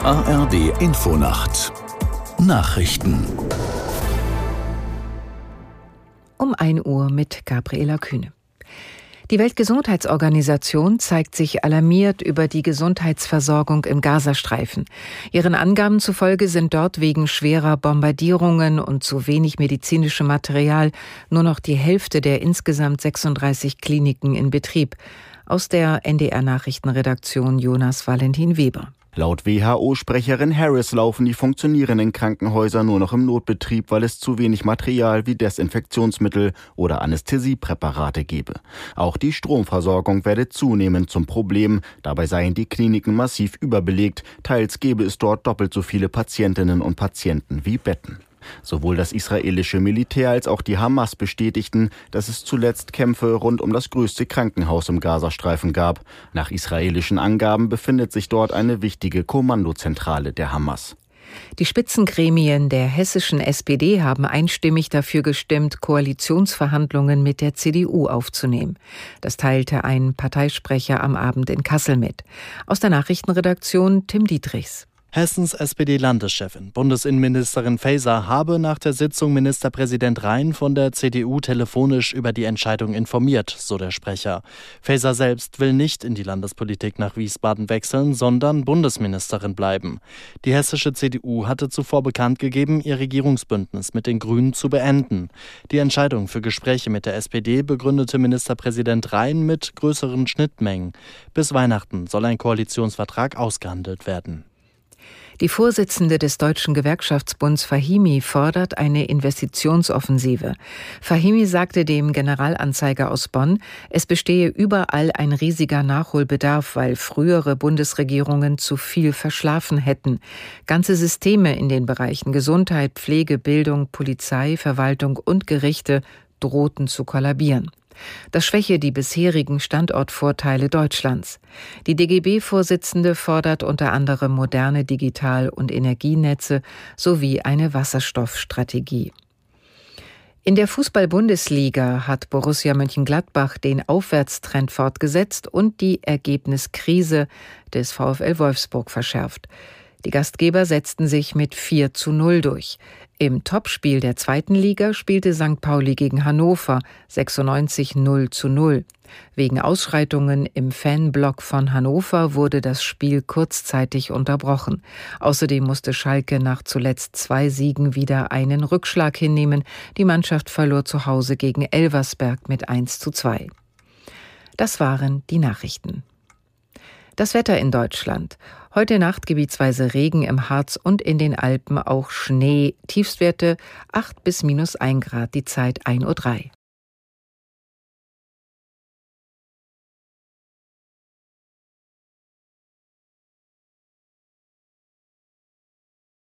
ARD Infonacht Nachrichten um 1 Uhr mit Gabriela Kühne. Die Weltgesundheitsorganisation zeigt sich alarmiert über die Gesundheitsversorgung im Gazastreifen. Ihren Angaben zufolge sind dort wegen schwerer Bombardierungen und zu wenig medizinischem Material nur noch die Hälfte der insgesamt 36 Kliniken in Betrieb. Aus der NDR Nachrichtenredaktion Jonas Valentin Weber. Laut WHO-Sprecherin Harris laufen die funktionierenden Krankenhäuser nur noch im Notbetrieb, weil es zu wenig Material wie Desinfektionsmittel oder Anästhesiepräparate gebe. Auch die Stromversorgung werde zunehmend zum Problem. Dabei seien die Kliniken massiv überbelegt. Teils gebe es dort doppelt so viele Patientinnen und Patienten wie Betten. Sowohl das israelische Militär als auch die Hamas bestätigten, dass es zuletzt Kämpfe rund um das größte Krankenhaus im Gazastreifen gab. Nach israelischen Angaben befindet sich dort eine wichtige Kommandozentrale der Hamas. Die Spitzengremien der hessischen SPD haben einstimmig dafür gestimmt, Koalitionsverhandlungen mit der CDU aufzunehmen. Das teilte ein Parteisprecher am Abend in Kassel mit. Aus der Nachrichtenredaktion Tim Dietrichs. Hessens SPD-Landeschefin, Bundesinnenministerin Faeser, habe nach der Sitzung Ministerpräsident Rhein von der CDU telefonisch über die Entscheidung informiert, so der Sprecher. Faeser selbst will nicht in die Landespolitik nach Wiesbaden wechseln, sondern Bundesministerin bleiben. Die hessische CDU hatte zuvor bekannt gegeben, ihr Regierungsbündnis mit den Grünen zu beenden. Die Entscheidung für Gespräche mit der SPD begründete Ministerpräsident Rhein mit größeren Schnittmengen. Bis Weihnachten soll ein Koalitionsvertrag ausgehandelt werden. Die Vorsitzende des Deutschen Gewerkschaftsbunds Fahimi fordert eine Investitionsoffensive. Fahimi sagte dem Generalanzeiger aus Bonn, es bestehe überall ein riesiger Nachholbedarf, weil frühere Bundesregierungen zu viel verschlafen hätten. Ganze Systeme in den Bereichen Gesundheit, Pflege, Bildung, Polizei, Verwaltung und Gerichte drohten zu kollabieren. Das schwäche die bisherigen Standortvorteile Deutschlands. Die DGB-Vorsitzende fordert unter anderem moderne Digital- und Energienetze sowie eine Wasserstoffstrategie. In der Fußball-Bundesliga hat Borussia Mönchengladbach den Aufwärtstrend fortgesetzt und die Ergebniskrise des VfL Wolfsburg verschärft. Die Gastgeber setzten sich mit 4 zu 0 durch. Im Topspiel der zweiten Liga spielte St. Pauli gegen Hannover 96 0 zu 0. Wegen Ausschreitungen im Fanblock von Hannover wurde das Spiel kurzzeitig unterbrochen. Außerdem musste Schalke nach zuletzt zwei Siegen wieder einen Rückschlag hinnehmen. Die Mannschaft verlor zu Hause gegen Elversberg mit 1 zu 2. Das waren die Nachrichten. Das Wetter in Deutschland. Heute Nacht gebietsweise Regen im Harz und in den Alpen auch Schnee. Tiefstwerte 8 bis minus 1 Grad, die Zeit 1.03 Uhr.